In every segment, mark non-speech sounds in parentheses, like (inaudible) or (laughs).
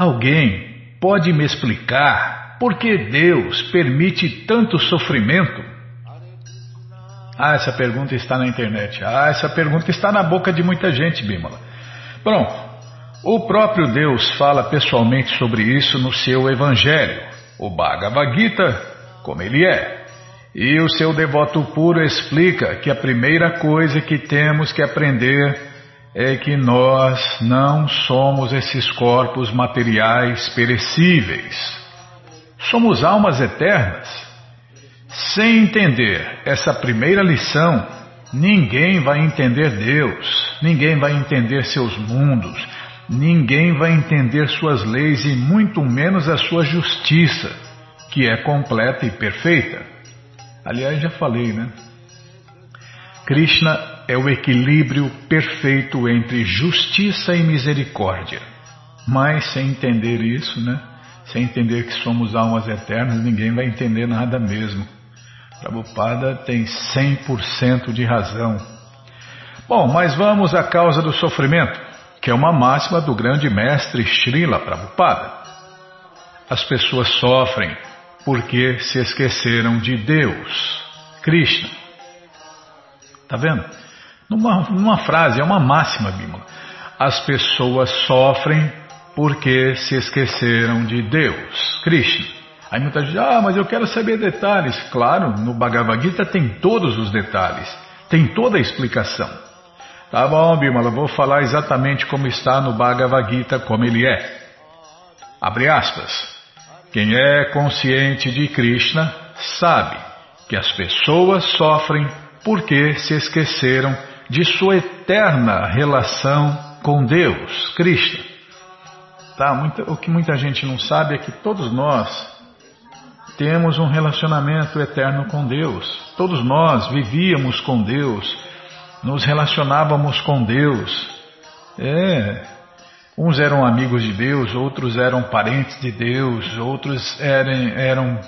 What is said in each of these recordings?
Alguém pode me explicar por que Deus permite tanto sofrimento? Ah, essa pergunta está na internet. Ah, essa pergunta está na boca de muita gente, Bímola. Pronto. O próprio Deus fala pessoalmente sobre isso no seu Evangelho, o Bhagavad Gita, como ele é. E o seu devoto puro explica que a primeira coisa que temos que aprender é que nós não somos esses corpos materiais perecíveis. Somos almas eternas. Sem entender essa primeira lição, ninguém vai entender Deus, ninguém vai entender seus mundos, ninguém vai entender suas leis e muito menos a sua justiça, que é completa e perfeita. Aliás, já falei, né? Krishna é o equilíbrio perfeito entre justiça e misericórdia. Mas sem entender isso, né? Sem entender que somos almas eternas, ninguém vai entender nada mesmo. Prabhupada tem 100% de razão. Bom, mas vamos à causa do sofrimento, que é uma máxima do grande mestre Srila Prabhupada. As pessoas sofrem porque se esqueceram de Deus, Krishna. Tá vendo? Numa, numa frase, é uma máxima, Bímola. As pessoas sofrem porque se esqueceram de Deus, Krishna. Aí muita gente, ah, mas eu quero saber detalhes. Claro, no Bhagavad Gita tem todos os detalhes, tem toda a explicação. Tá bom, Bimala, vou falar exatamente como está no Bhagavad Gita, como ele é. Abre aspas. Quem é consciente de Krishna sabe que as pessoas sofrem porque se esqueceram de sua eterna relação com Deus, Krishna. Tá, o que muita gente não sabe é que todos nós temos um relacionamento eterno com Deus. Todos nós vivíamos com Deus, nos relacionávamos com Deus. É, uns eram amigos de Deus, outros eram parentes de Deus, outros eram, eram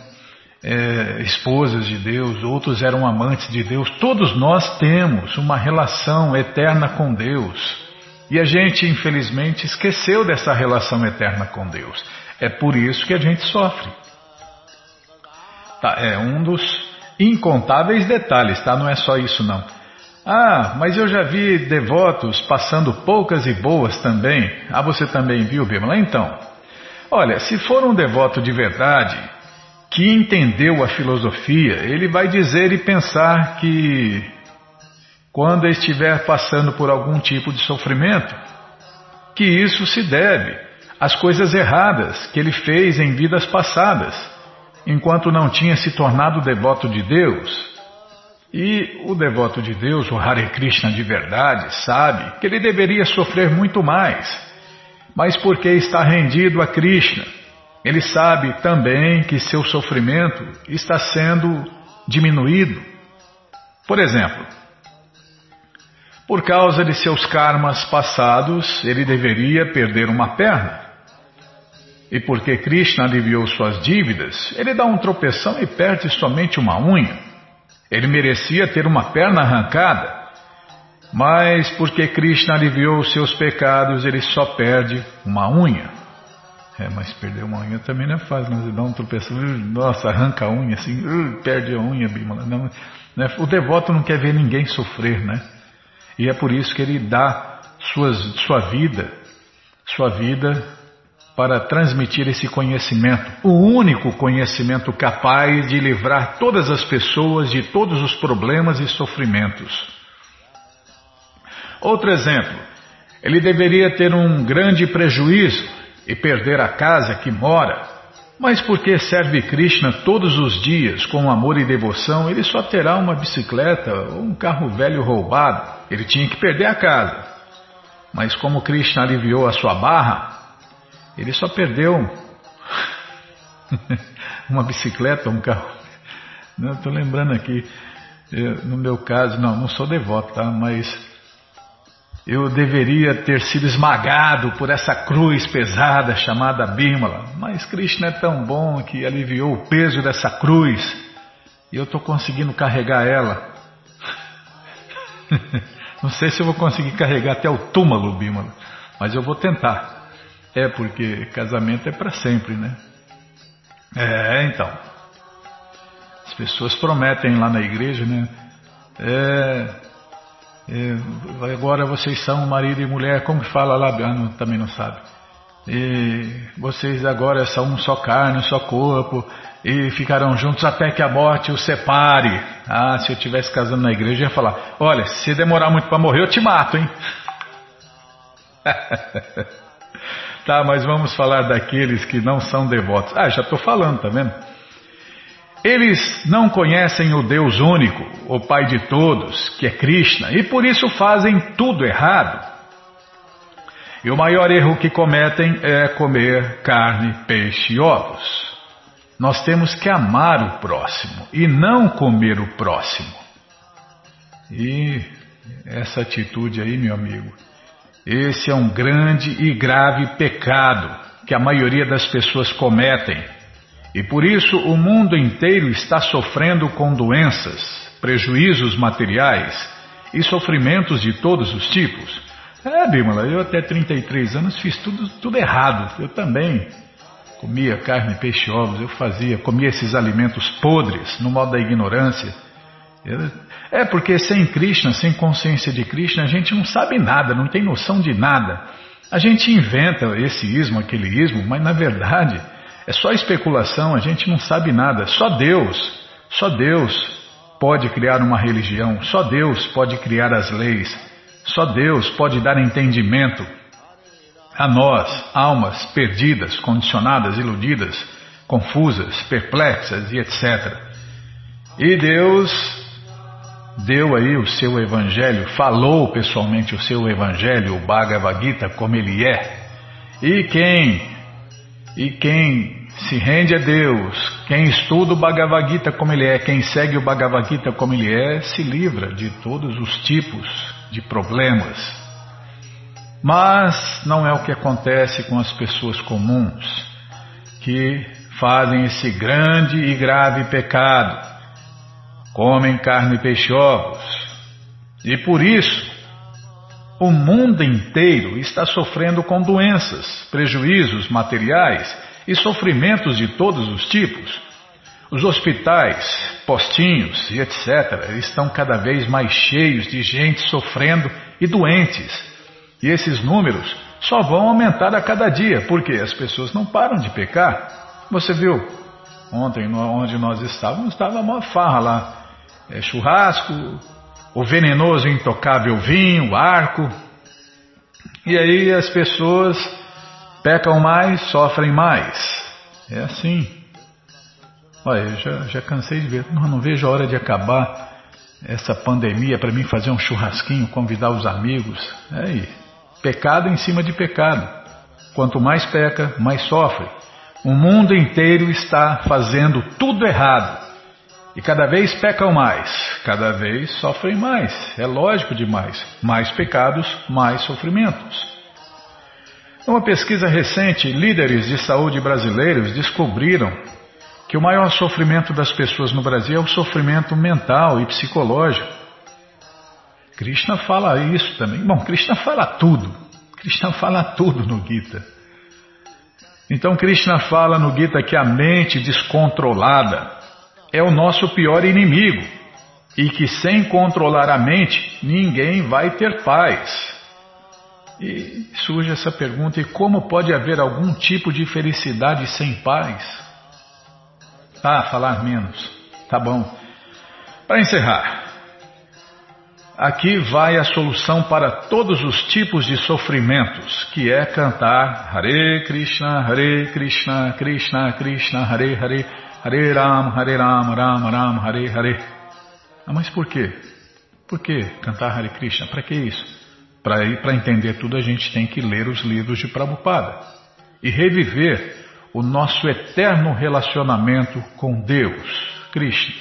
é, esposas de Deus, outros eram amantes de Deus. Todos nós temos uma relação eterna com Deus. E a gente, infelizmente, esqueceu dessa relação eterna com Deus. É por isso que a gente sofre. Tá, é um dos incontáveis detalhes, tá? Não é só isso não. Ah, mas eu já vi devotos passando poucas e boas também. Ah, você também viu, Bíblia? Então, olha, se for um devoto de verdade, que entendeu a filosofia, ele vai dizer e pensar que quando estiver passando por algum tipo de sofrimento, que isso se deve às coisas erradas que ele fez em vidas passadas enquanto não tinha se tornado devoto de Deus. E o devoto de Deus, o Hare Krishna de verdade, sabe que ele deveria sofrer muito mais, mas porque está rendido a Krishna, ele sabe também que seu sofrimento está sendo diminuído. Por exemplo, por causa de seus karmas passados, ele deveria perder uma perna. E porque Krishna aliviou suas dívidas, ele dá um tropeção e perde somente uma unha. Ele merecia ter uma perna arrancada, mas porque Krishna aliviou seus pecados, ele só perde uma unha. É, mas perder uma unha também não é fácil, ele dá um tropeção, nossa, arranca a unha assim, perde a unha, Bimala. Não, né? O devoto não quer ver ninguém sofrer, né? E é por isso que ele dá suas, sua vida, sua vida para transmitir esse conhecimento, o único conhecimento capaz de livrar todas as pessoas de todos os problemas e sofrimentos. Outro exemplo, ele deveria ter um grande prejuízo e perder a casa que mora, mas porque serve Krishna todos os dias com amor e devoção, ele só terá uma bicicleta ou um carro velho roubado. Ele tinha que perder a casa. Mas como Krishna aliviou a sua barra, ele só perdeu (laughs) uma bicicleta, um carro. Estou lembrando aqui, no meu caso, não, não sou devoto, tá? Mas eu deveria ter sido esmagado por essa cruz pesada chamada Bímola. Mas Krishna é tão bom que aliviou o peso dessa cruz e eu estou conseguindo carregar ela. (laughs) Não sei se eu vou conseguir carregar até o túmulo, Bímola, mas eu vou tentar. É porque casamento é para sempre, né? É, então. As pessoas prometem lá na igreja, né? É, agora vocês são marido e mulher, como que fala lá? Não, também não sabe. E vocês agora são um só carne, um só corpo, e ficarão juntos até que a morte os separe. Ah, se eu estivesse casando na igreja, eu ia falar: Olha, se demorar muito para morrer, eu te mato, hein? (laughs) tá, mas vamos falar daqueles que não são devotos. Ah, já estou falando, tá vendo? Eles não conhecem o Deus único, o Pai de todos, que é Krishna, e por isso fazem tudo errado. E o maior erro que cometem é comer carne, peixe e ovos. Nós temos que amar o próximo e não comer o próximo. E essa atitude aí, meu amigo, esse é um grande e grave pecado que a maioria das pessoas cometem. E por isso o mundo inteiro está sofrendo com doenças, prejuízos materiais e sofrimentos de todos os tipos. É, Bímola, eu até 33 anos fiz tudo, tudo errado. Eu também comia carne, peixe, ovos, eu fazia, comia esses alimentos podres, no modo da ignorância. É porque sem Krishna, sem consciência de Krishna, a gente não sabe nada, não tem noção de nada. A gente inventa esse ismo, aquele ismo, mas na verdade é só especulação, a gente não sabe nada. Só Deus, só Deus pode criar uma religião, só Deus pode criar as leis, só Deus pode dar entendimento a nós, almas perdidas, condicionadas, iludidas, confusas, perplexas e etc. E Deus deu aí o seu evangelho, falou pessoalmente o seu evangelho, o Bhagavad Gita, como ele é. E quem e quem se rende a Deus, quem estuda o Bhagavad Gita como ele é, quem segue o Bhagavad Gita como ele é, se livra de todos os tipos de problemas, mas não é o que acontece com as pessoas comuns que fazem esse grande e grave pecado. Comem carne e peixe ovos. E por isso, o mundo inteiro está sofrendo com doenças, prejuízos materiais e sofrimentos de todos os tipos. Os hospitais, postinhos e etc. estão cada vez mais cheios de gente sofrendo e doentes e esses números só vão aumentar a cada dia, porque as pessoas não param de pecar. Você viu, ontem onde nós estávamos, estava uma farra lá. É churrasco, o venenoso intocável vinho, o arco. E aí as pessoas pecam mais, sofrem mais. É assim. Olha, eu já, já cansei de ver. Não, não vejo a hora de acabar essa pandemia para mim fazer um churrasquinho, convidar os amigos. É aí. Pecado em cima de pecado. Quanto mais peca, mais sofre. O mundo inteiro está fazendo tudo errado. E cada vez pecam mais, cada vez sofrem mais. É lógico demais. Mais pecados, mais sofrimentos. Numa pesquisa recente, líderes de saúde brasileiros descobriram que o maior sofrimento das pessoas no Brasil é o sofrimento mental e psicológico. Krishna fala isso também. Bom, Krishna fala tudo. Krishna fala tudo no Gita. Então Krishna fala no Gita que a mente descontrolada é o nosso pior inimigo e que sem controlar a mente ninguém vai ter paz. E surge essa pergunta: e como pode haver algum tipo de felicidade sem paz? Ah, falar menos. Tá bom. Para encerrar, Aqui vai a solução para todos os tipos de sofrimentos, que é cantar Hare Krishna, Hare Krishna, Krishna Krishna, Hare Hare, Hare Ram, Hare Ram, Ram Ram, Hare Hare. Ah, mas por quê? Por que cantar Hare Krishna? Para que isso? Para entender tudo, a gente tem que ler os livros de Prabhupada e reviver o nosso eterno relacionamento com Deus, Krishna.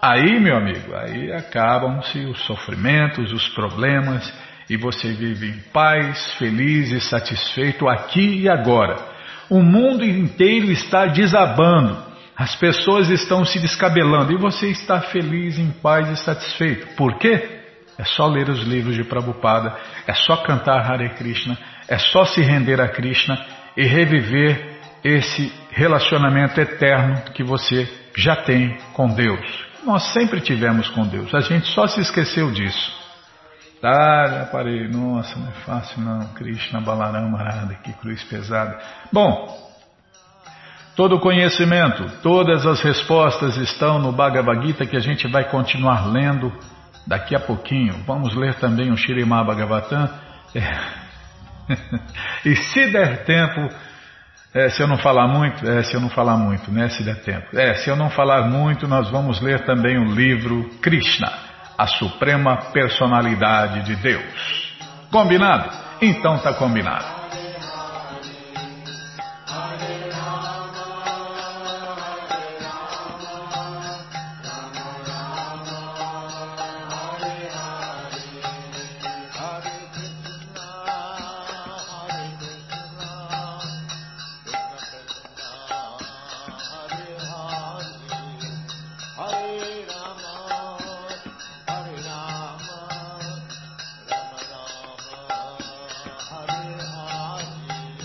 Aí, meu amigo, aí acabam-se os sofrimentos, os problemas e você vive em paz, feliz e satisfeito aqui e agora. O mundo inteiro está desabando, as pessoas estão se descabelando e você está feliz, em paz e satisfeito. Por quê? É só ler os livros de Prabhupada, é só cantar Hare Krishna, é só se render a Krishna e reviver esse relacionamento eterno que você já tem com Deus. Nós sempre tivemos com Deus, a gente só se esqueceu disso. Ah, já parei, nossa, não é fácil não, Krishna Balarama Arada, que cruz pesada. Bom, todo o conhecimento, todas as respostas estão no Bhagavad Gita que a gente vai continuar lendo daqui a pouquinho. Vamos ler também o Shirimá Bhagavatam. É. (laughs) e se der tempo, é, se eu não falar muito, é, se eu não falar muito, né? Se der tempo. É, se eu não falar muito, nós vamos ler também o livro Krishna, a Suprema Personalidade de Deus. Combinado? Então tá combinado.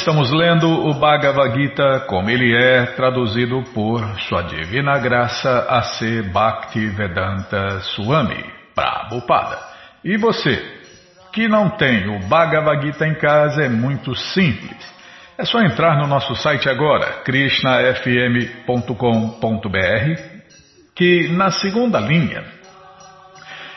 Estamos lendo o Bhagavad Gita como ele é, traduzido por Sua Divina Graça A.C. Bhaktivedanta Swami Prabhupada. E você, que não tem o Bhagavad Gita em casa, é muito simples. É só entrar no nosso site agora, krishnafm.com.br, que na segunda linha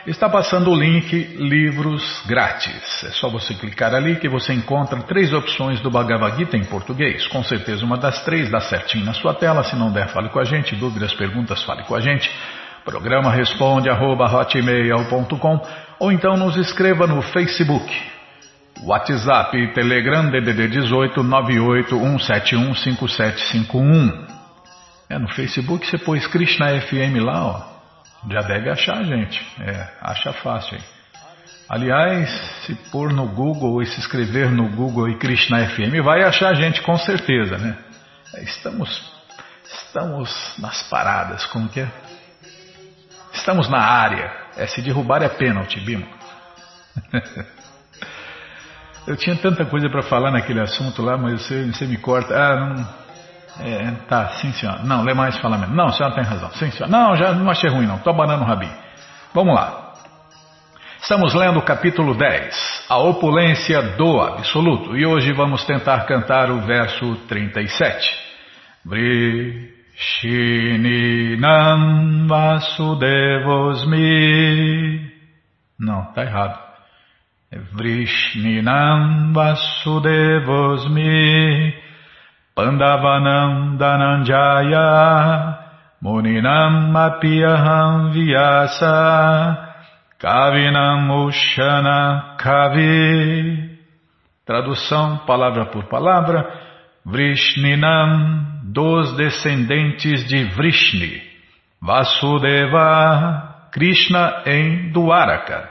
Está passando o link Livros Grátis. É só você clicar ali que você encontra três opções do Bhagavad Gita em português. Com certeza uma das três dá certinho na sua tela. Se não der, fale com a gente. Dúvidas, perguntas, fale com a gente. Programa responde arroba, ou então nos escreva no Facebook. WhatsApp Telegram DDD 18 981715751. É, no Facebook você pôs Krishna FM lá, ó. Já deve achar, gente. É, acha fácil. Hein? Aliás, se pôr no Google e se escrever no Google e Krishna FM, vai achar a gente com certeza, né? É, estamos, estamos nas paradas, como que é? Estamos na área. É, se derrubar é pênalti, Bima. (laughs) Eu tinha tanta coisa para falar naquele assunto lá, mas você, você me corta. Ah, não. É, tá, sim senhora. Não, lê mais fala menos. Não, a senhora tem razão. Sim senhora. Não, já não achei ruim não. Tô abanando o rabi. Vamos lá. Estamos lendo o capítulo 10, a opulência do absoluto. E hoje vamos tentar cantar o verso 37. Vrishininam vasudevosmi. Não, tá errado. É Vrishninam vasudevosmi. Pandavanam Dananjaya Muninam Apiyaham Vyasa Kavinam Ushana Kavi. Tradução palavra por palavra Vrishninam dos descendentes de Vrishni Vasudeva Krishna em Dwaraka.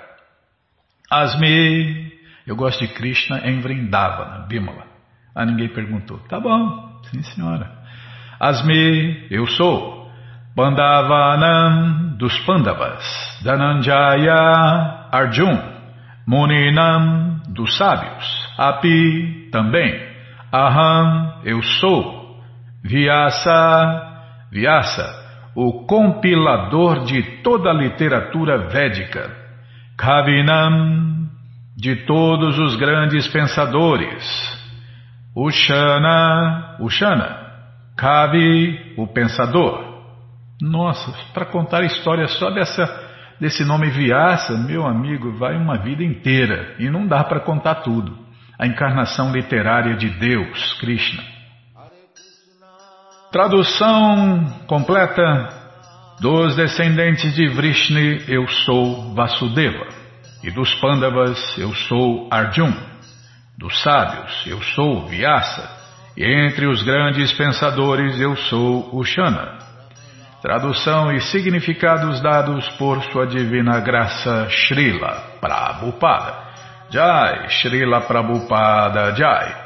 Asmi eu gosto de Krishna em Vrindavana, Bimala ah, ninguém perguntou. Tá bom, sim senhora. Asmi, eu sou. Pandavanam dos Pandavas. Dananjaya, Arjun. Muninam dos sábios. Api, também. Aham, eu sou. Vyasa, Vyasa, o compilador de toda a literatura védica. Kavinam, de todos os grandes pensadores. Ushana, Ushana, Kavi, o pensador. Nossa, para contar a história só dessa, desse nome Vyasa, meu amigo, vai uma vida inteira e não dá para contar tudo. A encarnação literária de Deus, Krishna. Tradução completa dos descendentes de Vrishni, eu sou Vasudeva. E dos Pandavas eu sou Arjun. Dos sábios eu sou Vyasa. E entre os grandes pensadores eu sou Ushana. Tradução e significados dados por Sua Divina Graça Srila Prabhupada. Jai, Srila Prabhupada Jai.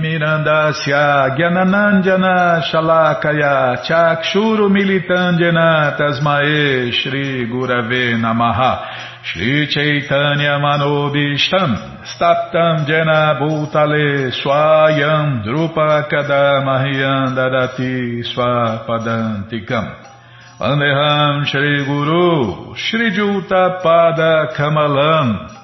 Mirandasya Gyananandjana Shalakaya Chakshuru Militandjana Tasmae Shri Gurave Namaha Shri Chaitanya Manobishtam Staptam Jena Bhutale Swayam Drupa Kadamahyam Dadati Swapadantikam. Andeham Shri Guru Shri Juta Pada Kamalam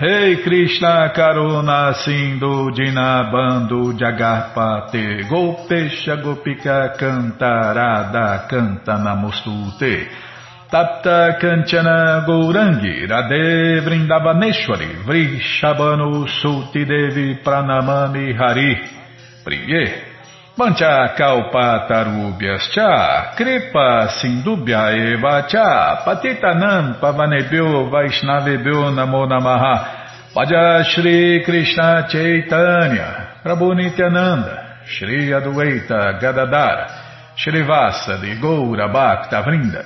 Rei hey Krishna Karuna Sindhu Dinabando Jagarpate Gopesha Gopika Cantarada Canta Namostute Tapta Kanchana Gourangi Radhe Vrindavaneshwari Vrishabano Suti Devi Pranamami Hari Priye Mancha kalpatarubhyas cha, kripa sindubhya eva cha, patitanam pavanebhyo vaishnavebhyo namo namaha, Paja Shri Krishna Chaitanya, Prabhu Nityananda, Shri Adwaita Gadadara, Shri Vasa de Goura Bhakta Vrinda,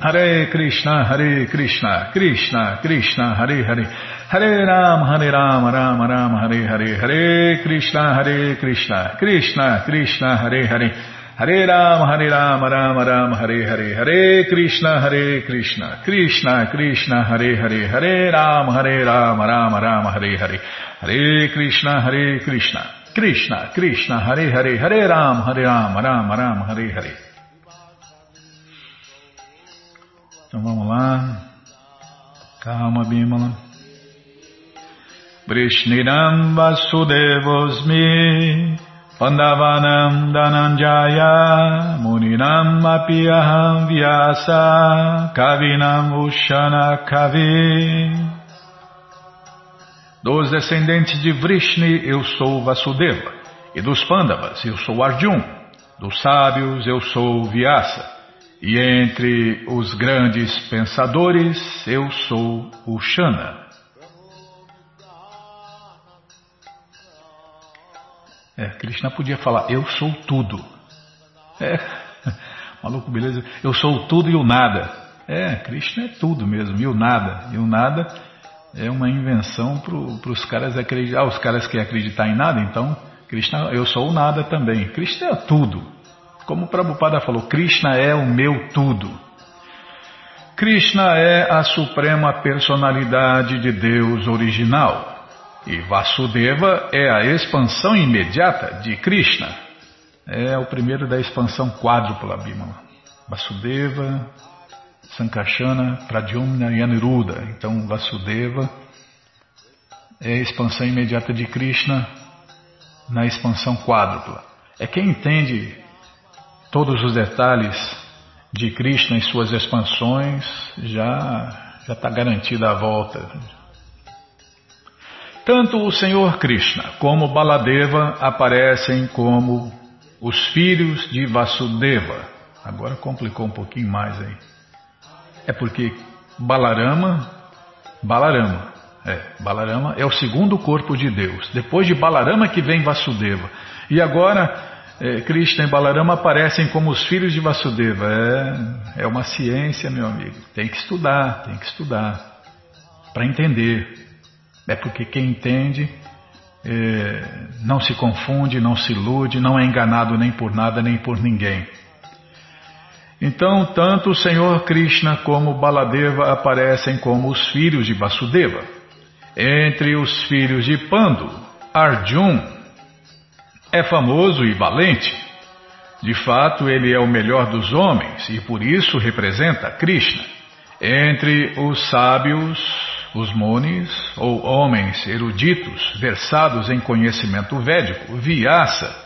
Hare Krishna, Hare Krishna, Krishna Krishna, Hare Hare, Hare Ram, Hare Ram, Ram Ram, Hare Hare, Hare Krishna, Hare Krishna, Krishna Krishna, Hare Hare, Hare Ram, Hare Ram, Ram Ram, Hare Hare, Hare Krishna, Hare Krishna, Krishna Krishna, Hare Hare, Hare Ram, Hare Ram, Ram Ram, Hare Hare, Hare Krishna, Hare Krishna, Krishna Krishna, Hare Hare, Hare Ram, Hare Ram, Ram Ram, Hare Hare. Então vamos lá. Calma, Bimala. Vrishniram Vasudevosmi Pandavanam Dananjaya Muninam Apiyaham Vyasa Kavinam Ushana Kavi. Dos descendentes de Vrishni eu sou Vasudeva. E dos Pandavas eu sou Arjun dos sábios eu sou Vyasa. E entre os grandes pensadores eu sou Ushana É, Krishna podia falar, eu sou tudo. É, (laughs) maluco, beleza? Eu sou tudo e o nada. É, Krishna é tudo mesmo, e o nada. E o nada é uma invenção para os caras acreditar. Ah, os caras que acreditar em nada, então, Krishna, eu sou o nada também. Krishna é tudo. Como o Prabhupada falou, Krishna é o meu tudo. Krishna é a suprema personalidade de Deus original. E Vasudeva é a expansão imediata de Krishna. É o primeiro da expansão quádrupla, Bimala. Vasudeva, Sankarsana, Pradyumna e Aniruddha. Então, Vasudeva é a expansão imediata de Krishna na expansão quádrupla. É quem entende todos os detalhes de Krishna e suas expansões já já está garantida a volta tanto o Senhor Krishna como Baladeva aparecem como os filhos de Vasudeva. Agora complicou um pouquinho mais aí. É porque Balarama, Balarama, é, Balarama é o segundo corpo de Deus. Depois de Balarama que vem Vasudeva. E agora é, Krishna e Balarama aparecem como os filhos de Vasudeva. É, é uma ciência, meu amigo. Tem que estudar, tem que estudar para entender. É porque quem entende é, não se confunde, não se ilude, não é enganado nem por nada nem por ninguém. Então, tanto o Senhor Krishna como Baladeva aparecem como os filhos de Vasudeva. Entre os filhos de Pandu, Arjun é famoso e valente. De fato, ele é o melhor dos homens e por isso representa Krishna. Entre os sábios, os Munis, ou homens eruditos versados em conhecimento védico, Vyasa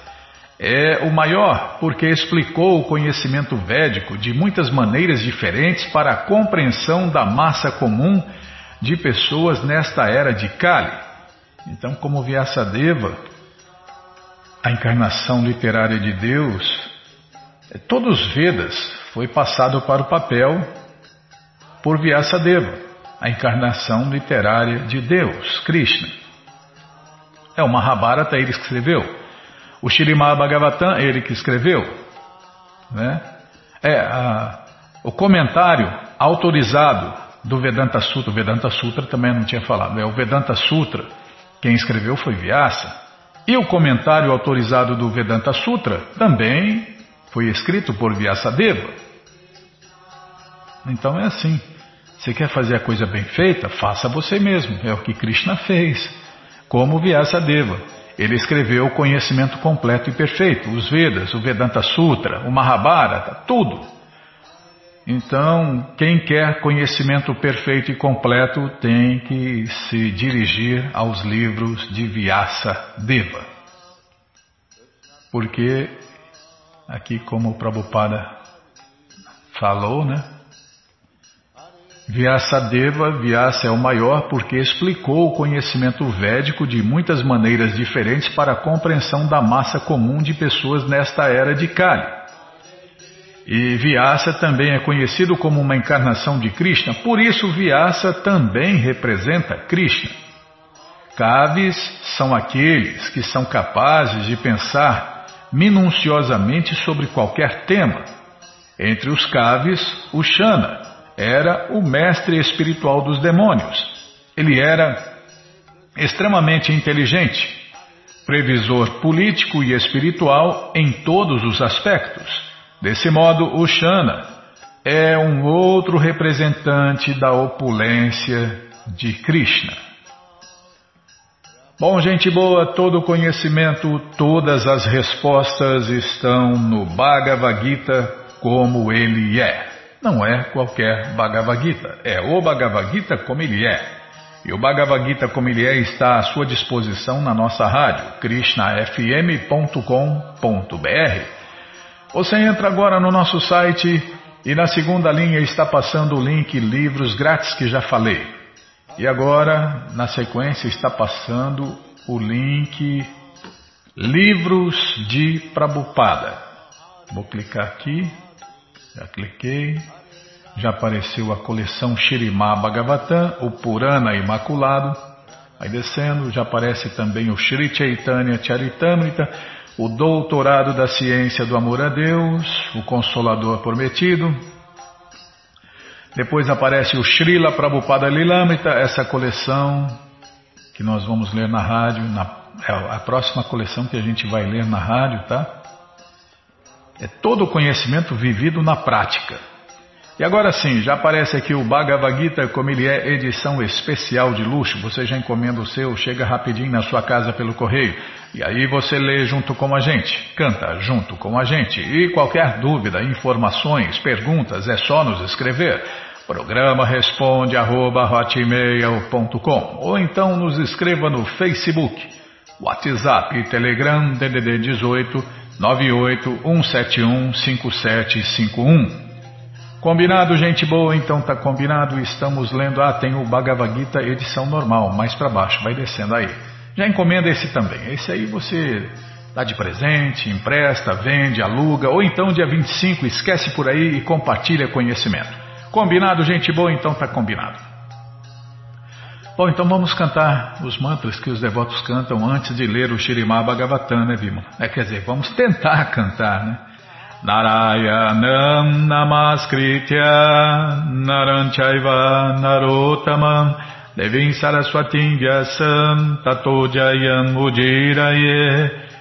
é o maior porque explicou o conhecimento védico de muitas maneiras diferentes para a compreensão da massa comum de pessoas nesta era de Kali. Então, como Vyasadeva, a encarnação literária de Deus, todos os Vedas foi passado para o papel por Vyasadeva, a encarnação literária de Deus, Krishna. É o Mahabharata ele escreveu. O Shirimá Bhagavatam, ele que escreveu. Né? É, a, o comentário autorizado do Vedanta Sutra, o Vedanta Sutra também não tinha falado, é o Vedanta Sutra, quem escreveu foi Vyasa. E o comentário autorizado do Vedanta Sutra também foi escrito por Vyasadeva. Então é assim. Você quer fazer a coisa bem feita? Faça você mesmo. É o que Krishna fez. Como Vyasadeva. Ele escreveu o conhecimento completo e perfeito, os Vedas, o Vedanta Sutra, o Mahabharata, tudo. Então, quem quer conhecimento perfeito e completo tem que se dirigir aos livros de Vyasa Deva. Porque, aqui como o Prabhupada falou, né? Vyasadeva, Vyasa é o maior porque explicou o conhecimento védico de muitas maneiras diferentes para a compreensão da massa comum de pessoas nesta era de Kali. E Vyasa também é conhecido como uma encarnação de Krishna, por isso Vyasa também representa Krishna. Kavis são aqueles que são capazes de pensar minuciosamente sobre qualquer tema. Entre os Kavis, o Shana, era o mestre espiritual dos demônios. Ele era extremamente inteligente, previsor político e espiritual em todos os aspectos. Desse modo, o Shana é um outro representante da opulência de Krishna. Bom, gente boa, todo o conhecimento, todas as respostas estão no Bhagavad Gita como ele é. Não é qualquer Bhagavad Gita, é o Bhagavad Gita como ele é. E o Bhagavad Gita como ele é está à sua disposição na nossa rádio, krishnafm.com.br. Você entra agora no nosso site e na segunda linha está passando o link Livros Grátis que já falei. E agora, na sequência, está passando o link Livros de Prabupada. Vou clicar aqui. Já cliquei. Já apareceu a coleção Shirimá Bhagavatam, o Purana Imaculado. Aí descendo, já aparece também o Shri Chaitanya Charitamrita, o Doutorado da Ciência do Amor a Deus, o Consolador Prometido. Depois aparece o Srila Prabhupada Lilamrita, essa coleção que nós vamos ler na rádio, na, é a próxima coleção que a gente vai ler na rádio, tá? É todo o conhecimento vivido na prática. E agora sim, já aparece aqui o Bhagavad Gita como ele é edição especial de luxo. Você já encomenda o seu, chega rapidinho na sua casa pelo correio. E aí você lê junto com a gente, canta junto com a gente. E qualquer dúvida, informações, perguntas, é só nos escrever. Programa responde arroba, ou então nos escreva no Facebook, WhatsApp e Telegram DDD 18 981715751. Combinado, gente boa? Então tá combinado. Estamos lendo. Ah, tem o Bhagavad Gita edição normal, mais para baixo, vai descendo aí. Já encomenda esse também. Esse aí você dá de presente, empresta, vende, aluga, ou então dia 25 esquece por aí e compartilha conhecimento. Combinado, gente boa? Então tá combinado. Bom, então vamos cantar os mantras que os devotos cantam antes de ler o Shirimá Bhagavatam, né, Vima? É, quer dizer, vamos tentar (laughs) cantar, né? Narayanam Namaskritya Naranchaiva Narotamam Devim Saraswatim Vyasam Tato Jayam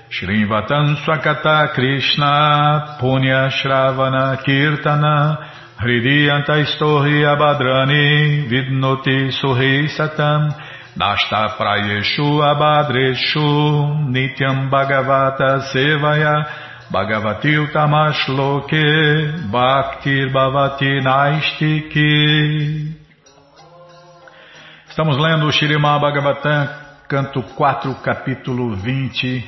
Shrivatam Swakata Krishna Punya Shravana Kirtana Hridiyanta Istorhi Abadrani Vidnoti Suhi Satam Nasta Prayeshu Abadreshu Nityam Bhagavata Sevaya Bhagavati Tamashloke Bhaktir Bhavati Naistiki Estamos lendo o Shirimá Bhagavatam, canto 4, capítulo 20.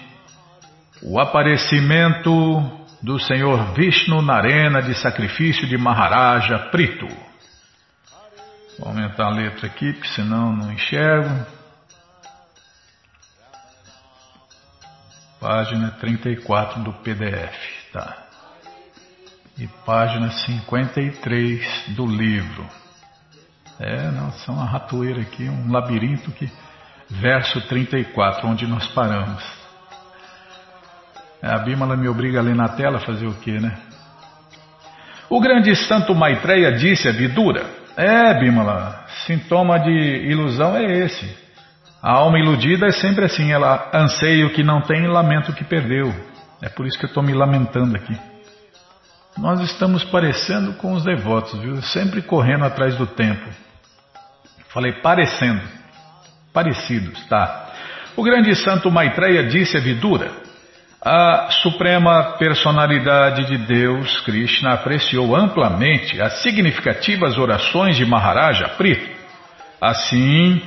O aparecimento do Senhor Vishnu na arena de sacrifício de Maharaja Prito. Vou aumentar a letra aqui, porque senão não enxergo. Página 34 do PDF, tá? E página 53 do livro. É, não, são uma ratoeira aqui, um labirinto que. Verso 34, onde nós paramos. A Bímola me obriga a ler na tela, fazer o quê, né? O grande santo Maitreya disse a Vidura: É, Bímola, sintoma de ilusão é esse. A alma iludida é sempre assim, ela anseia o que não tem e lamenta o que perdeu. É por isso que eu estou me lamentando aqui. Nós estamos parecendo com os devotos, viu? Sempre correndo atrás do tempo. Falei parecendo. Parecidos, tá? O grande santo Maitreya disse a Vidura: a suprema personalidade de Deus, Krishna, apreciou amplamente as significativas orações de Maharaja Prito. Assim,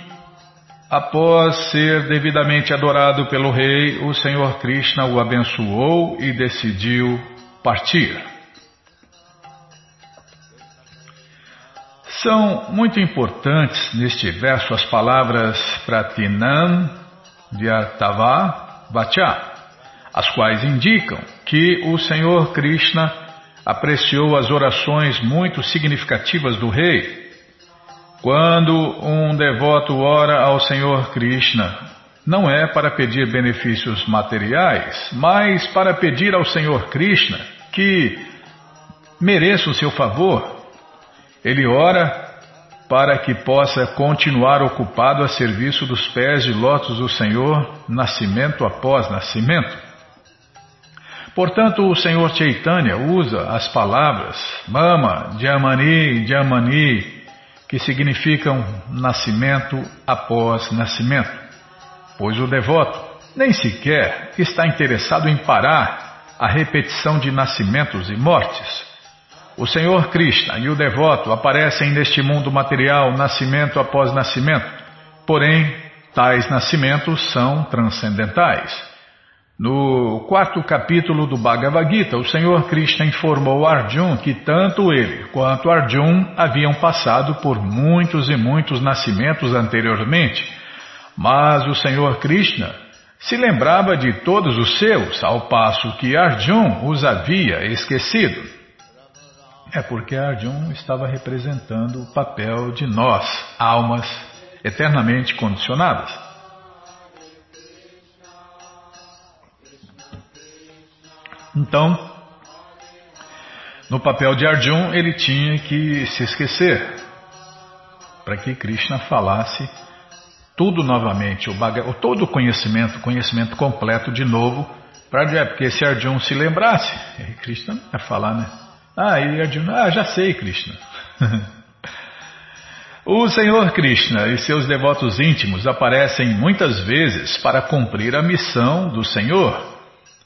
após ser devidamente adorado pelo rei, o Senhor Krishna o abençoou e decidiu partir. São muito importantes neste verso as palavras Pratinam Vyartava Vacha, as quais indicam que o Senhor Krishna apreciou as orações muito significativas do rei. Quando um devoto ora ao Senhor Krishna, não é para pedir benefícios materiais, mas para pedir ao Senhor Krishna que mereça o seu favor ele ora para que possa continuar ocupado a serviço dos pés de lótus do Senhor, nascimento após nascimento. Portanto, o Senhor Chaitanya usa as palavras Mama, Dhyamani, Dhyamani, que significam nascimento após nascimento, pois o devoto nem sequer está interessado em parar a repetição de nascimentos e mortes. O Senhor Krishna e o devoto aparecem neste mundo material nascimento após nascimento, porém, tais nascimentos são transcendentais. No quarto capítulo do Bhagavad Gita, o Senhor Krishna informou Arjun que tanto ele quanto Arjun haviam passado por muitos e muitos nascimentos anteriormente, mas o Senhor Krishna se lembrava de todos os seus, ao passo que Arjun os havia esquecido. É porque Arjun estava representando o papel de nós, almas eternamente condicionadas. Então, no papel de Arjun, ele tinha que se esquecer para que Krishna falasse tudo novamente, o todo o conhecimento, conhecimento completo de novo, para porque se Arjun se lembrasse, Krishna não ia falar, né? Ah, e Arjuna, ah, já sei, Krishna. (laughs) o Senhor Krishna e seus devotos íntimos aparecem muitas vezes para cumprir a missão do Senhor.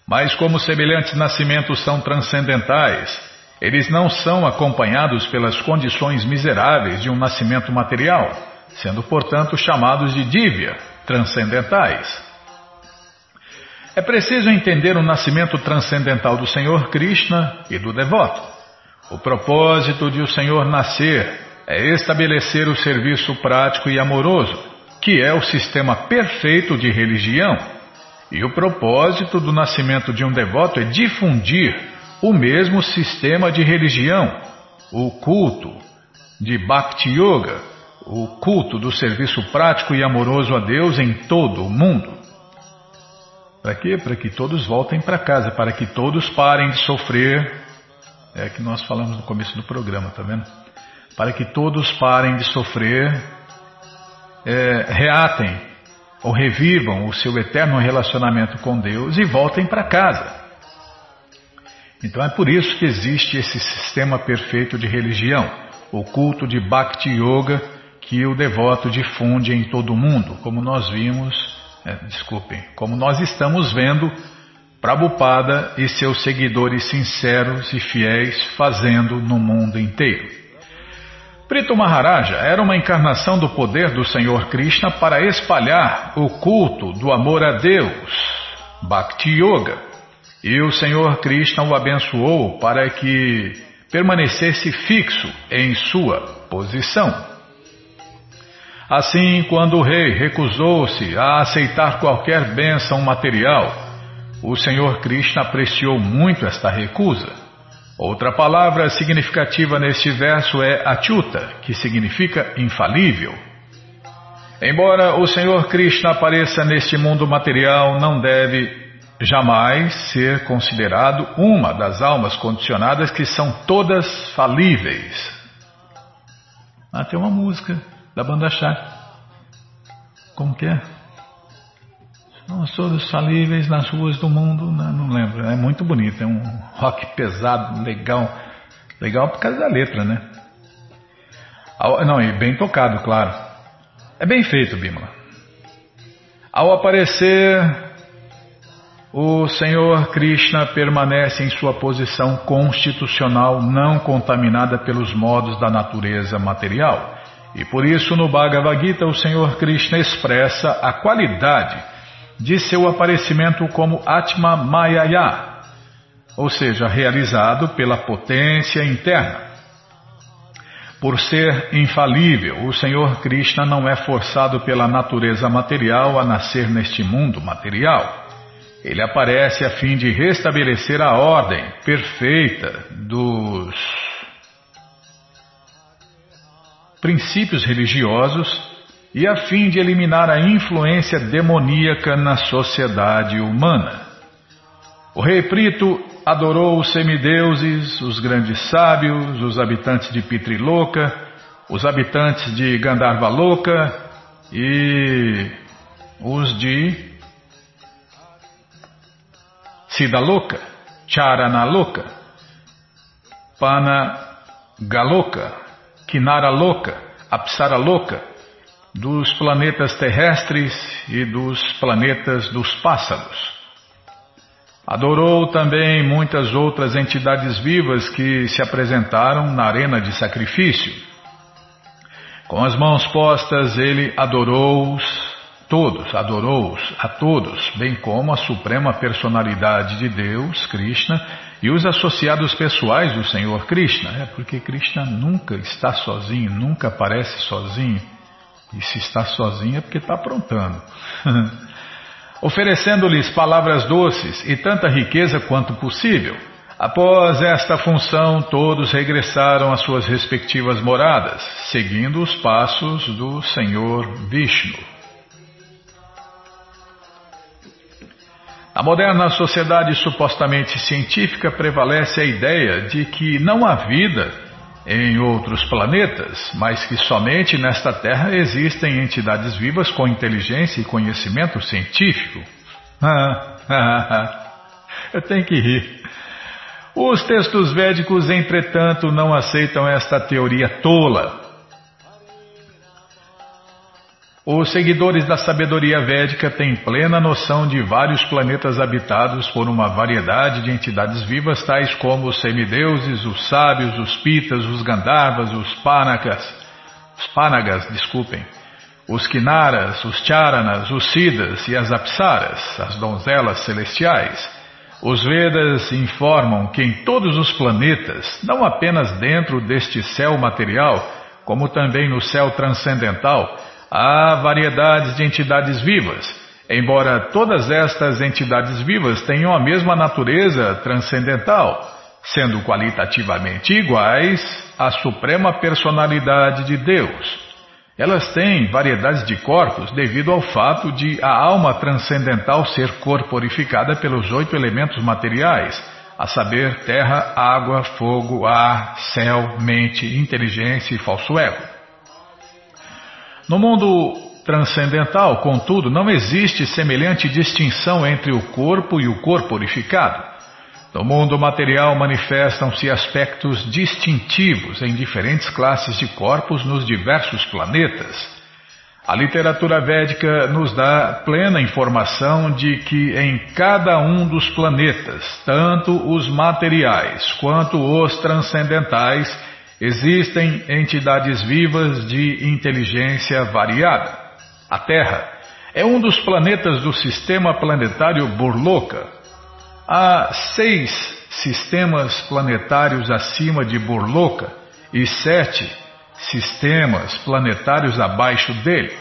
Mas como semelhantes nascimentos são transcendentais, eles não são acompanhados pelas condições miseráveis de um nascimento material, sendo portanto chamados de divya, transcendentais. É preciso entender o nascimento transcendental do Senhor Krishna e do devoto. O propósito de o Senhor nascer é estabelecer o serviço prático e amoroso, que é o sistema perfeito de religião. E o propósito do nascimento de um devoto é difundir o mesmo sistema de religião, o culto de Bhakti Yoga, o culto do serviço prático e amoroso a Deus em todo o mundo. Para quê? Para que todos voltem para casa, para que todos parem de sofrer é que nós falamos no começo do programa, tá vendo? Para que todos parem de sofrer, é, reatem ou revivam o seu eterno relacionamento com Deus e voltem para casa. Então é por isso que existe esse sistema perfeito de religião, o culto de Bhakti Yoga que o devoto difunde em todo o mundo, como nós vimos, é, desculpem, como nós estamos vendo Prabhupada e seus seguidores sinceros e fiéis fazendo no mundo inteiro. Prito Maharaja era uma encarnação do poder do Senhor Krishna para espalhar o culto do amor a Deus, Bhakti Yoga, e o Senhor Krishna o abençoou para que permanecesse fixo em sua posição. Assim, quando o rei recusou-se a aceitar qualquer bênção material, o Senhor Krishna apreciou muito esta recusa Outra palavra significativa neste verso é achyuta, que significa infalível. Embora o Senhor Krishna apareça neste mundo material, não deve jamais ser considerado uma das almas condicionadas que são todas falíveis. Ah, tem uma música da banda Chá. Como que é? Somos todos falíveis nas ruas do mundo, não, não, lembro. É muito bonito, é um rock pesado, legal. Legal por causa da letra, né? Não, e bem tocado, claro. É bem feito, Bimala. Ao aparecer, o Senhor Krishna permanece em sua posição constitucional, não contaminada pelos modos da natureza material. E por isso, no Bhagavad Gita, o Senhor Krishna expressa a qualidade de seu aparecimento como Atma Mayaya, ou seja, realizado pela potência interna. Por ser infalível, o Senhor Krishna não é forçado pela natureza material a nascer neste mundo material. Ele aparece a fim de restabelecer a ordem perfeita dos princípios religiosos e a fim de eliminar a influência demoníaca na sociedade humana. O rei Prito adorou os semideuses, os grandes sábios, os habitantes de Pitriloka, os habitantes de Gandharvaloka e os de Siddhaloka, Charanaloka, Panagaloka, Kinaraloka, Apsaraloka, dos planetas terrestres e dos planetas dos pássaros. Adorou também muitas outras entidades vivas que se apresentaram na arena de sacrifício. Com as mãos postas, ele adorou-os todos, adorou-os a todos, bem como a suprema personalidade de Deus, Krishna, e os associados pessoais do Senhor Krishna. É porque Krishna nunca está sozinho, nunca aparece sozinho. E se está sozinha é porque está aprontando. (laughs) Oferecendo-lhes palavras doces e tanta riqueza quanto possível. Após esta função, todos regressaram às suas respectivas moradas, seguindo os passos do Senhor Vishnu. Na moderna sociedade supostamente científica prevalece a ideia de que não há vida em outros planetas, mas que somente nesta Terra existem entidades vivas com inteligência e conhecimento científico. Eu tenho que rir. Os textos védicos, entretanto, não aceitam esta teoria tola. Os seguidores da sabedoria védica têm plena noção de vários planetas habitados por uma variedade de entidades vivas, tais como os semideuses, os sábios, os pitas, os gandharvas, os panagas, os panagas, desculpem, os kinaras, os charanas, os siddhas e as apsaras, as donzelas celestiais. Os Vedas informam que em todos os planetas, não apenas dentro deste céu material, como também no céu transcendental, Há variedades de entidades vivas, embora todas estas entidades vivas tenham a mesma natureza transcendental, sendo qualitativamente iguais à suprema personalidade de Deus. Elas têm variedades de corpos devido ao fato de a alma transcendental ser corporificada pelos oito elementos materiais, a saber, terra, água, fogo, ar, céu, mente, inteligência e falso ego. No mundo transcendental, contudo, não existe semelhante distinção entre o corpo e o corporificado. No mundo material manifestam-se aspectos distintivos em diferentes classes de corpos nos diversos planetas. A literatura védica nos dá plena informação de que em cada um dos planetas, tanto os materiais quanto os transcendentais, existem entidades vivas de inteligência variada. A Terra é um dos planetas do sistema planetário Burloca. Há seis sistemas planetários acima de Burloca e sete sistemas planetários abaixo dele.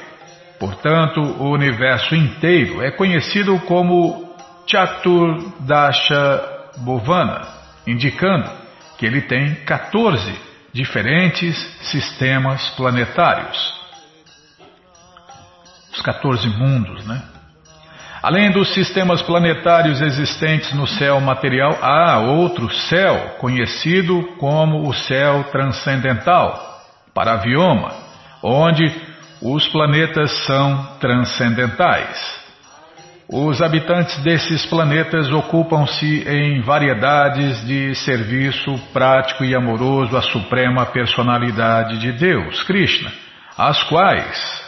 Portanto, o universo inteiro é conhecido como Chaturdasha Bhovana, indicando que ele tem 14 diferentes sistemas planetários. Os 14 mundos, né? Além dos sistemas planetários existentes no céu material, há outro céu, conhecido como o céu transcendental, Paravioma, onde os planetas são transcendentais. Os habitantes desses planetas ocupam-se em variedades de serviço prático e amoroso à suprema personalidade de Deus, Krishna, as quais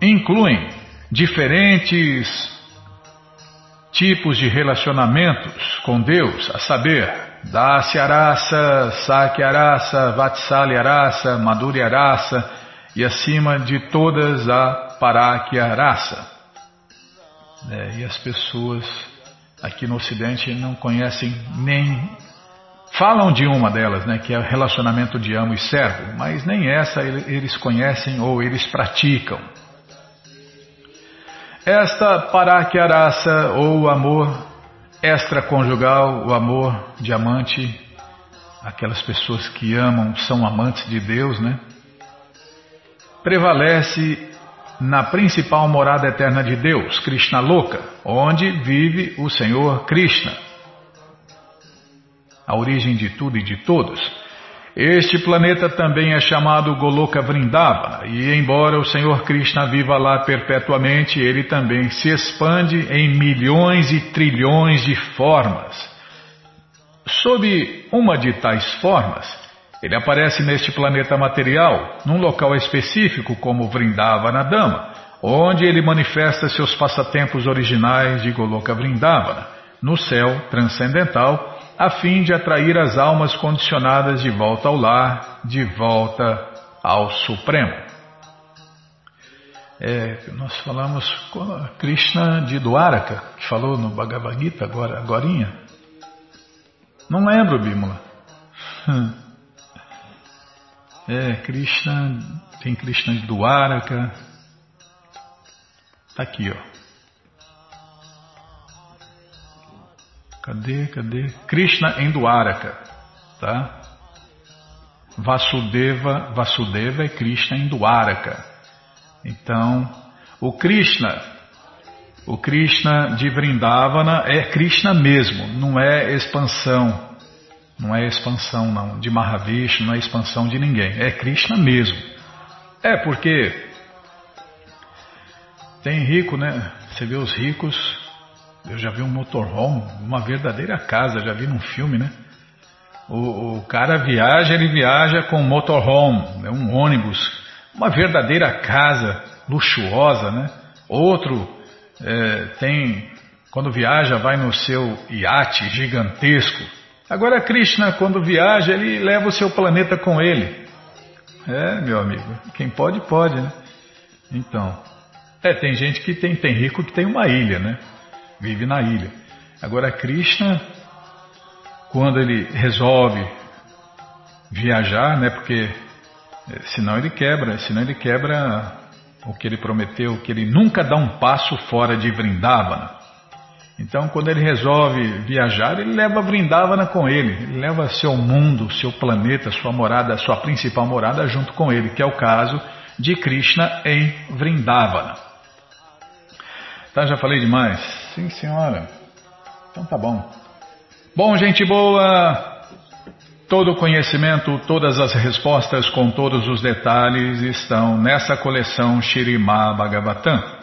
incluem diferentes tipos de relacionamentos com Deus, a saber, Dasya Arasa, Sakya Arasa, Vatsalya Arasa, Madhurya Arasa e acima de todas a Parakya Rasa. É, e as pessoas aqui no Ocidente não conhecem nem. Falam de uma delas, né, que é o relacionamento de amo e servo, mas nem essa eles conhecem ou eles praticam. Esta Parakyarasa ou amor extraconjugal, o amor de amante, aquelas pessoas que amam, são amantes de Deus, né? Prevalece na principal morada eterna de Deus, Krishna Loka, onde vive o Senhor Krishna, a origem de tudo e de todos. Este planeta também é chamado Goloka Vrindavana, e embora o Senhor Krishna viva lá perpetuamente, ele também se expande em milhões e trilhões de formas. Sob uma de tais formas, ele aparece neste planeta material, num local específico como Vrindavana Dama, onde ele manifesta seus passatempos originais de Goloka Vrindavana, no céu transcendental, a fim de atrair as almas condicionadas de volta ao lar, de volta ao Supremo. É, nós falamos com Krishna de Dwaraka, que falou no Bhagavad Gita agora, agorinha. Não lembro, Bímola. (laughs) É, Krishna, tem Krishna de Dwaraka. Tá aqui, ó. Cadê, cadê? Krishna em Dwaraka, tá? Vasudeva, Vasudeva é Krishna em Dwaraka. Então, o Krishna, o Krishna de Vrindavana é Krishna mesmo, não é expansão não é expansão não, de Mahavishnu, não é expansão de ninguém. É Krishna mesmo. É porque tem rico, né? Você vê os ricos. Eu já vi um motorhome, uma verdadeira casa, já vi num filme, né? O, o cara viaja, ele viaja com um motorhome, é um ônibus, uma verdadeira casa luxuosa, né? Outro é, tem, quando viaja, vai no seu iate gigantesco, Agora Krishna, quando viaja, ele leva o seu planeta com ele. É, meu amigo, quem pode, pode, né? Então, é, tem gente que tem, tem rico que tem uma ilha, né? Vive na ilha. Agora Krishna, quando ele resolve viajar, né? Porque é, senão ele quebra, senão ele quebra o que ele prometeu, que ele nunca dá um passo fora de Vrindavana. Então, quando ele resolve viajar, ele leva Vrindavana com ele, ele leva seu mundo, seu planeta, sua morada, sua principal morada junto com ele, que é o caso de Krishna em Vrindavana. Tá, já falei demais? Sim, senhora. Então tá bom. Bom, gente boa, todo o conhecimento, todas as respostas com todos os detalhes estão nessa coleção Shirimá Bhagavatam.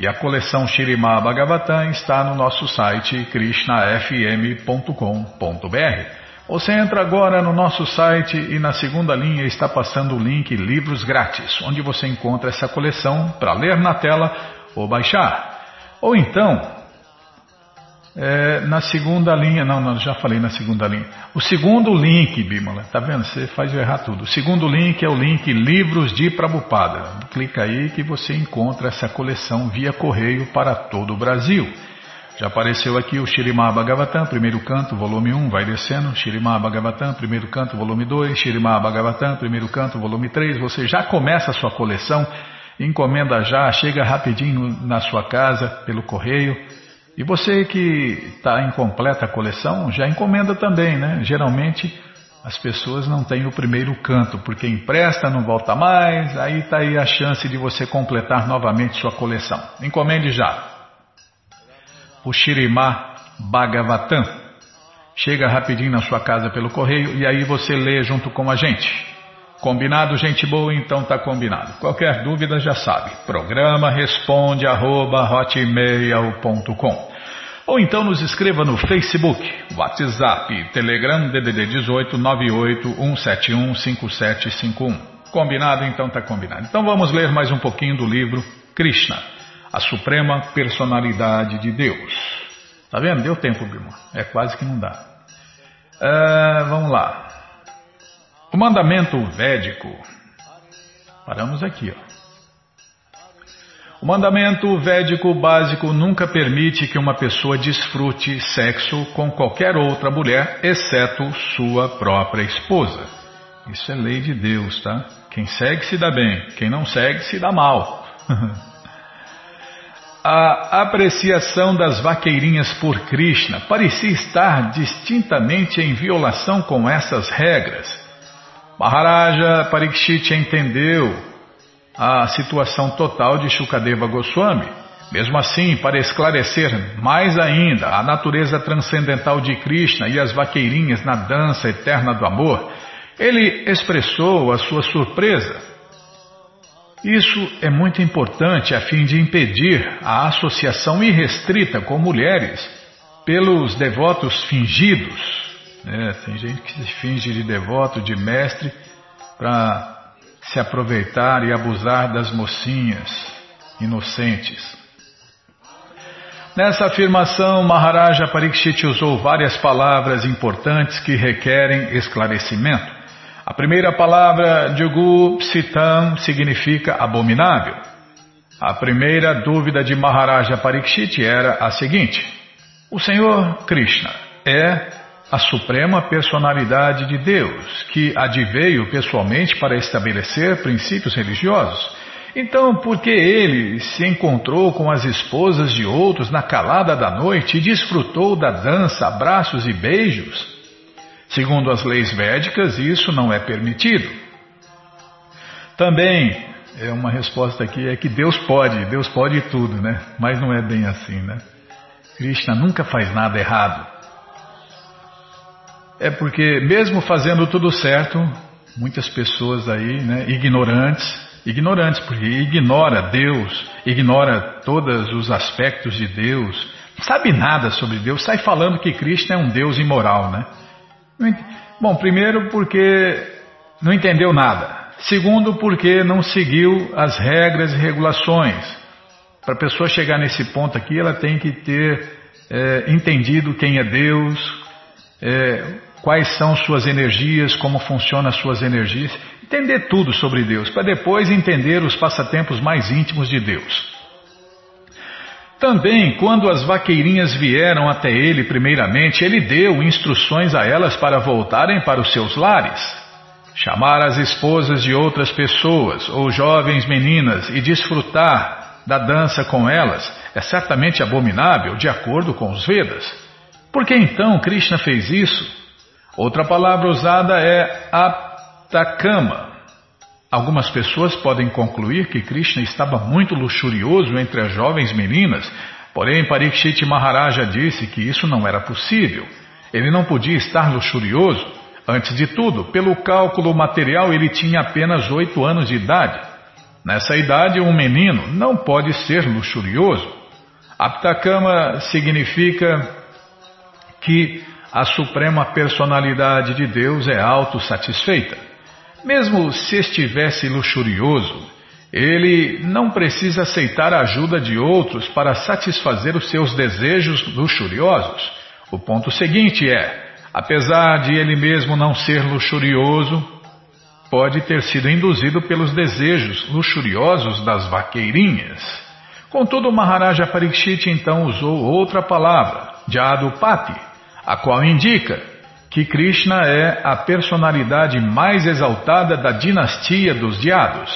E a coleção Shirimá Bhagavatam está no nosso site krishnafm.com.br. Você entra agora no nosso site e na segunda linha está passando o link Livros Grátis, onde você encontra essa coleção para ler na tela ou baixar. Ou então, É, na segunda linha, não, não, já falei na segunda linha. O segundo link, Bimala, tá vendo? Você faz eu errar tudo. O segundo link é o link Livros de Prabhupada. Clica aí que você encontra essa coleção via correio para todo o Brasil. Já apareceu aqui o Shirimá Bhagavatam, primeiro canto, volume 1, vai descendo. Shirimá Bhagavatam, primeiro canto, volume 2. Shirimá Bhagavatam, primeiro canto, volume 3. Você já começa a sua coleção, encomenda já, chega rapidinho na sua casa pelo correio. E você que está incompleta a coleção, já encomenda também, né? Geralmente as pessoas não têm o primeiro canto, porque empresta, não volta mais, aí está aí a chance de você completar novamente sua coleção. Encomende já. O Shirimá Bhagavatam. Chega rapidinho na sua casa pelo correio e aí você lê junto com a gente. Combinado, gente boa? Então tá combinado. Qualquer dúvida já sabe. Programa responde arroba hotmail.com ou então nos escreva no Facebook, WhatsApp, Telegram DDD 18 98 171 5751. Combinado? Então tá combinado. Então vamos ler mais um pouquinho do livro Krishna, a Suprema Personalidade de Deus. Tá vendo? Deu tempo, Bima. É quase que não dá. Uh, vamos lá. O mandamento védico. Paramos aqui, ó. O mandamento védico básico nunca permite que uma pessoa desfrute sexo com qualquer outra mulher, exceto sua própria esposa. Isso é lei de Deus, tá? Quem segue se dá bem, quem não segue se dá mal. (laughs) A apreciação das vaqueirinhas por Krishna parecia estar distintamente em violação com essas regras. Maharaja Parikshit entendeu a situação total de Shukadeva Goswami. Mesmo assim, para esclarecer mais ainda a natureza transcendental de Krishna e as vaqueirinhas na dança eterna do amor, ele expressou a sua surpresa. Isso é muito importante a fim de impedir a associação irrestrita com mulheres pelos devotos fingidos. É, tem gente que se finge de devoto, de mestre, para se aproveitar e abusar das mocinhas inocentes. Nessa afirmação, Maharaja Parikshit usou várias palavras importantes que requerem esclarecimento. A primeira palavra, Jugu Psitam, significa abominável. A primeira dúvida de Maharaja Parikshit era a seguinte: O Senhor Krishna é a suprema personalidade de Deus, que adveio pessoalmente para estabelecer princípios religiosos. Então, por que ele se encontrou com as esposas de outros na calada da noite e desfrutou da dança, abraços e beijos? Segundo as leis védicas, isso não é permitido. Também, é uma resposta aqui, é que Deus pode, Deus pode tudo, né? Mas não é bem assim, né? Krishna nunca faz nada errado. É porque, mesmo fazendo tudo certo, muitas pessoas aí, né, ignorantes, ignorantes, porque ignora Deus, ignora todos os aspectos de Deus, sabe nada sobre Deus, sai falando que Cristo é um Deus imoral, né? Bom, primeiro porque não entendeu nada. Segundo, porque não seguiu as regras e regulações. Para a pessoa chegar nesse ponto aqui, ela tem que ter é, entendido quem é Deus, é, quais são suas energias, como funcionam as suas energias, entender tudo sobre Deus, para depois entender os passatempos mais íntimos de Deus. Também, quando as vaqueirinhas vieram até ele primeiramente, ele deu instruções a elas para voltarem para os seus lares. Chamar as esposas de outras pessoas ou jovens meninas e desfrutar da dança com elas é certamente abominável de acordo com os Vedas. Por que então Krishna fez isso? Outra palavra usada é aptakama. Algumas pessoas podem concluir que Krishna estava muito luxurioso entre as jovens meninas, porém Parikshit Maharaja disse que isso não era possível. Ele não podia estar luxurioso. Antes de tudo, pelo cálculo material, ele tinha apenas oito anos de idade. Nessa idade, um menino não pode ser luxurioso. Aptakama significa que a suprema personalidade de Deus é autossatisfeita. Mesmo se estivesse luxurioso, Ele não precisa aceitar a ajuda de outros para satisfazer os seus desejos luxuriosos. O ponto seguinte é: apesar de ele mesmo não ser luxurioso, pode ter sido induzido pelos desejos luxuriosos das vaqueirinhas. Contudo, Maharaja Parikshit então usou outra palavra, Jadupati, a qual indica que Krishna é a personalidade mais exaltada da dinastia dos Diados.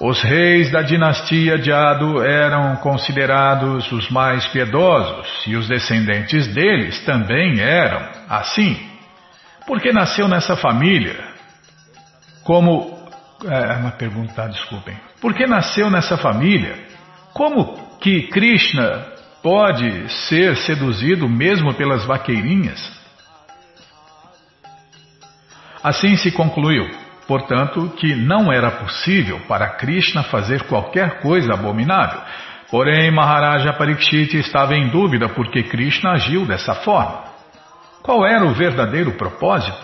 Os reis da dinastia Jadu eram considerados os mais piedosos e os descendentes deles também eram assim. Porque nasceu nessa família, como. É uma pergunta, desculpem. Porque nasceu nessa família, como que Krishna pode ser seduzido mesmo pelas vaqueirinhas? Assim se concluiu. Portanto, que não era possível para Krishna fazer qualquer coisa abominável. Porém, Maharaja Parikshit estava em dúvida porque Krishna agiu dessa forma. Qual era o verdadeiro propósito?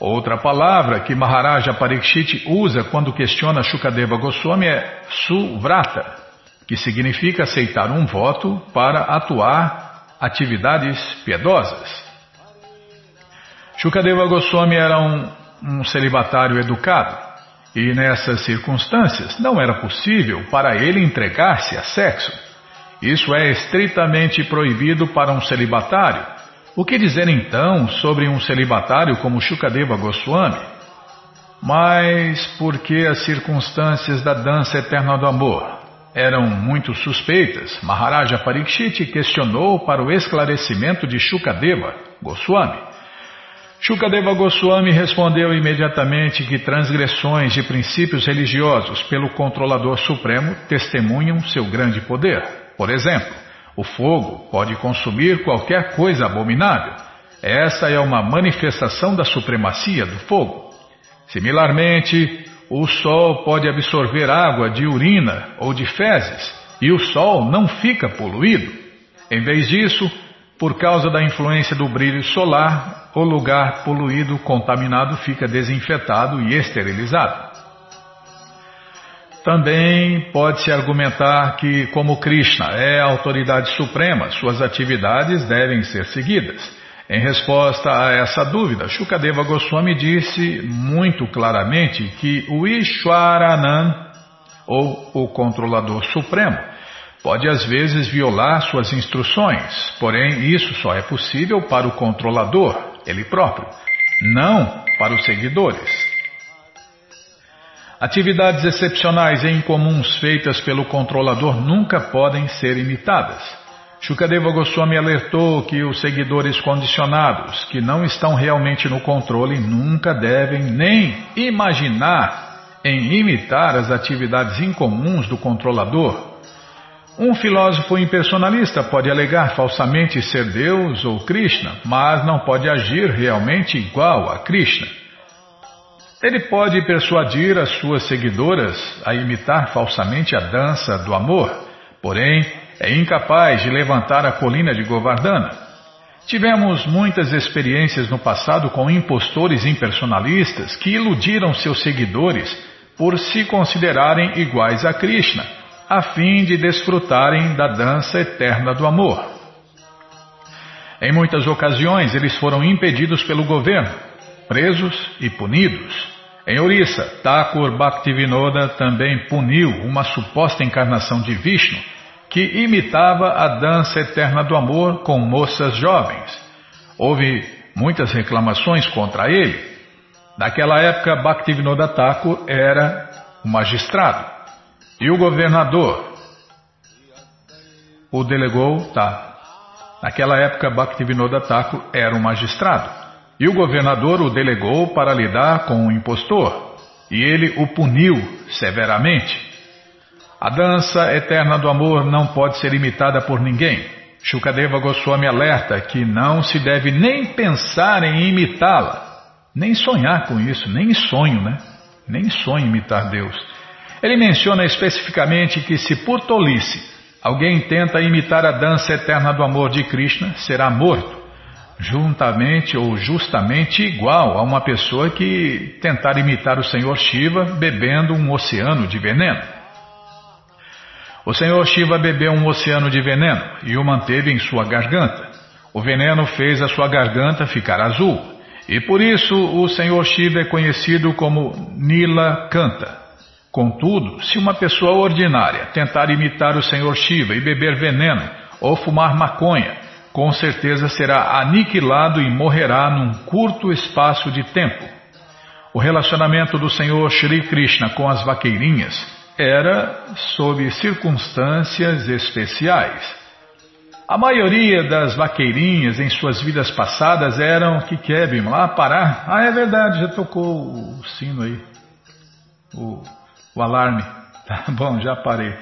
Outra palavra que Maharaja Parikshit usa quando questiona Shukadeva Goswami é suvrata, que significa aceitar um voto para atuar atividades piedosas. Shukadeva Goswami era um um celibatário educado, e nessas circunstâncias não era possível para ele entregar-se a sexo. Isso é estritamente proibido para um celibatário. O que dizer então sobre um celibatário como Shukadeva Goswami? Mas por que as circunstâncias da dança eterna do amor eram muito suspeitas, Maharaja Parikshit questionou para o esclarecimento de Shukadeva Goswami. Shukadeva Goswami respondeu imediatamente que transgressões de princípios religiosos pelo controlador supremo testemunham seu grande poder. Por exemplo, o fogo pode consumir qualquer coisa abominável. Essa é uma manifestação da supremacia do fogo. Similarmente, o sol pode absorver água de urina ou de fezes e o sol não fica poluído. Em vez disso, por causa da influência do brilho solar, o lugar poluído, contaminado, fica desinfetado e esterilizado. Também pode-se argumentar que, como Krishna é a autoridade suprema, suas atividades devem ser seguidas. Em resposta a essa dúvida, Shukadeva Goswami disse muito claramente que o Ishwaranan, ou o controlador supremo, pode às vezes violar suas instruções, porém isso só é possível para o controlador, ele próprio, não para os seguidores. Atividades excepcionais e incomuns feitas pelo controlador nunca podem ser imitadas. Shukadeva Goswami alertou que os seguidores condicionados, que não estão realmente no controle, nunca devem nem imaginar em imitar as atividades incomuns do controlador, um filósofo impersonalista pode alegar falsamente ser Deus ou Krishna, mas não pode agir realmente igual a Krishna. Ele pode persuadir as suas seguidoras a imitar falsamente a dança do amor, porém é incapaz de levantar a colina de Govardhana. Tivemos muitas experiências no passado com impostores impersonalistas que iludiram seus seguidores por se considerarem iguais a Krishna a fim de desfrutarem da dança eterna do amor. Em muitas ocasiões, eles foram impedidos pelo governo, presos e punidos. Em Orissa, Thakur Bhaktivinoda também puniu uma suposta encarnação de Vishnu que imitava a dança eterna do amor com moças jovens. Houve muitas reclamações contra ele. Naquela época, Bhaktivinoda Thakur era um magistrado. E o governador o delegou, tá. Naquela época, Bhaktivinoda Thakur era um magistrado. E o governador o delegou para lidar com o impostor. E ele o puniu severamente. A dança eterna do amor não pode ser imitada por ninguém. Shukadeva Goswami alerta que não se deve nem pensar em imitá-la, nem sonhar com isso, nem sonho, né? Nem sonho imitar Deus. Ele menciona especificamente que se por tolice alguém tenta imitar a dança eterna do amor de Krishna, será morto. juntamente ou justamente igual a uma pessoa que tentar imitar o Senhor Shiva bebendo um oceano de veneno. O Senhor Shiva bebeu um oceano de veneno e o manteve em sua garganta. O veneno fez a sua garganta ficar azul e por isso o Senhor Shiva é conhecido como Nila Canta. Contudo, se uma pessoa ordinária tentar imitar o Senhor Shiva e beber veneno ou fumar maconha, com certeza será aniquilado e morrerá num curto espaço de tempo. O relacionamento do Senhor Shri Krishna com as vaqueirinhas era sob circunstâncias especiais. A maioria das vaqueirinhas em suas vidas passadas eram que quebem lá parar. Ah, é verdade, já tocou o sino aí, o, o alarme. (laughs) Tá bom, já parei.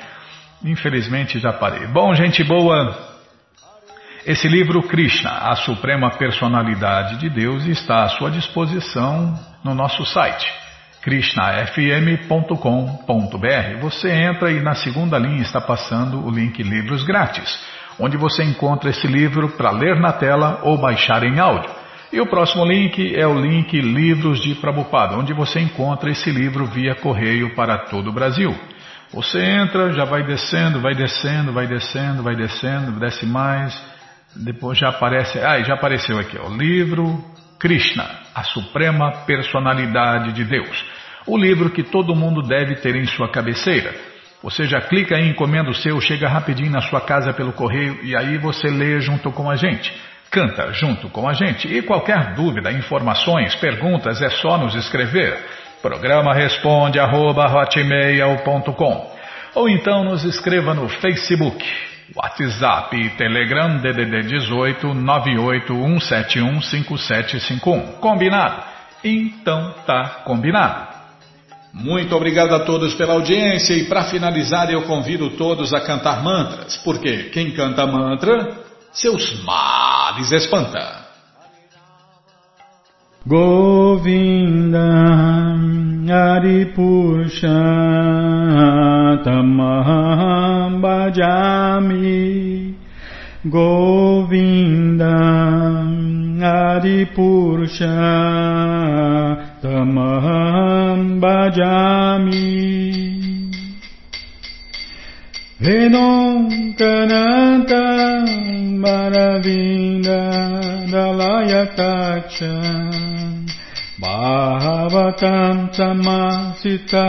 Infelizmente já parei. Bom, gente boa. Esse livro Krishna, a Suprema Personalidade de Deus, está à sua disposição no nosso site krishnafm.com.br. Você entra e na segunda linha está passando o link Livros Grátis, onde você encontra esse livro para ler na tela ou baixar em áudio. E o próximo link é o link Livros de Prabhupada, onde você encontra esse livro via correio para todo o Brasil. Você entra, já vai descendo, vai descendo, vai descendo, vai descendo, desce mais depois já aparece, ah, já apareceu aqui, o livro Krishna, a suprema personalidade de Deus. O livro que todo mundo deve ter em sua cabeceira. Você já clica em encomenda o seu, chega rapidinho na sua casa pelo correio e aí você lê junto com a gente. Canta junto com a gente. E qualquer dúvida, informações, perguntas, é só nos escrever. Programa responde arroba, ou então nos escreva no Facebook WhatsApp e Telegram DDD 18 981715751. Combinado? Então tá combinado. Muito obrigado a todos pela audiência e para finalizar eu convido todos a cantar mantras, porque quem canta mantra, seus males espanta. Govinda Aripurushatamaham bhajami Govinda Aripurushatamaham bhajami Vedonkananta Maravinda Dalayatacha Bhavatam Samasita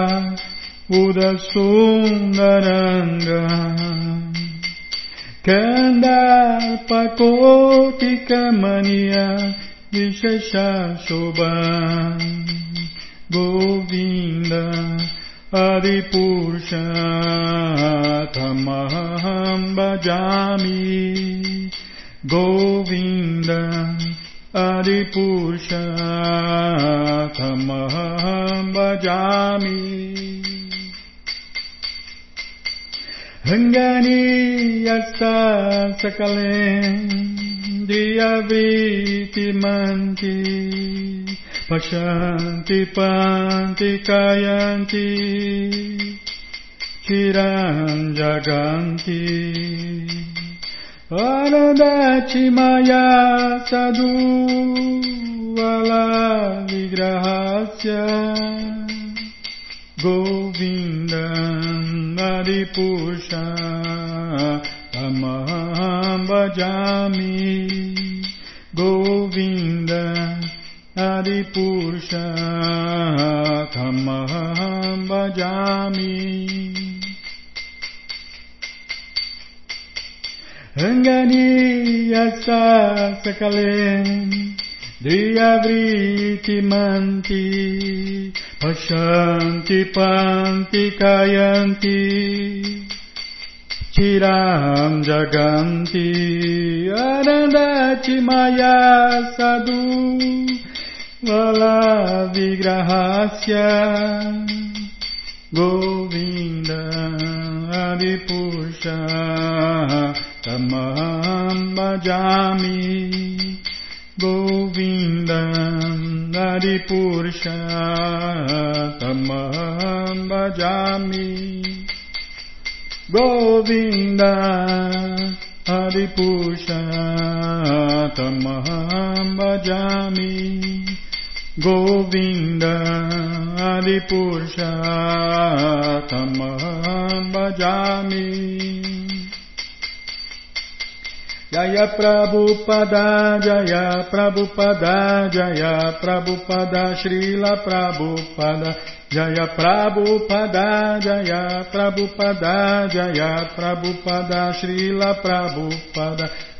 Udasundaranga Kandarpakotikamania Vishesha Govinda Adipurusha Tamaham Bhajami Govinda Adipushatamaham bhajami Pashanti panti kayanti Chiran jaganti Anandati Maya Sadhu Ala Vigrahasya. Govinda Maripusha Tamaham Bhajami. Govinda Adipusha Tamaham Bhajami Ranganiyasa sakale Driyavriti manti Pashanti panti kayanti Chiram jaganti Arandati maya sadhu Vala vigrahasya Govinda Adipusha tamam bhajami Govindam Adipurusha tamam bhajami Govinda Adipurusha tamaham bhajami Govinda Adipurjatamam Bhajami Jaya Prabhupada, Jaya Prabhupada, Jaya Prabhupada, Srila Prabhupada. Jaya Prabhupada, Jaya Prabhupada, Jaya Prabhupada, Srila Prabhupada. Jaya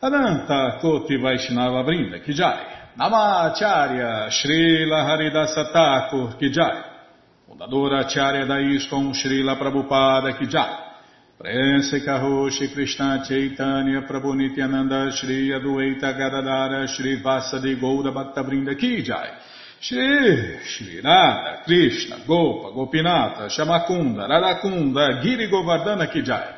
Ananta Koti Vaishnava Brinda Kijai, Namacharya Srila Haridasa Thakur Kijai, fundadora Acharya da Srila Prabhupada Kijai, Prense Karoshi Krishna Chaitanya Prabhu Nityananda Shri Adueita Gadadara Shri Vasadi Goura Bhakta Brinda Kijai, Shri Shri Radha Krishna Gopa Gopinata Shamakunda Radakunda Giri Govardhana Kijai,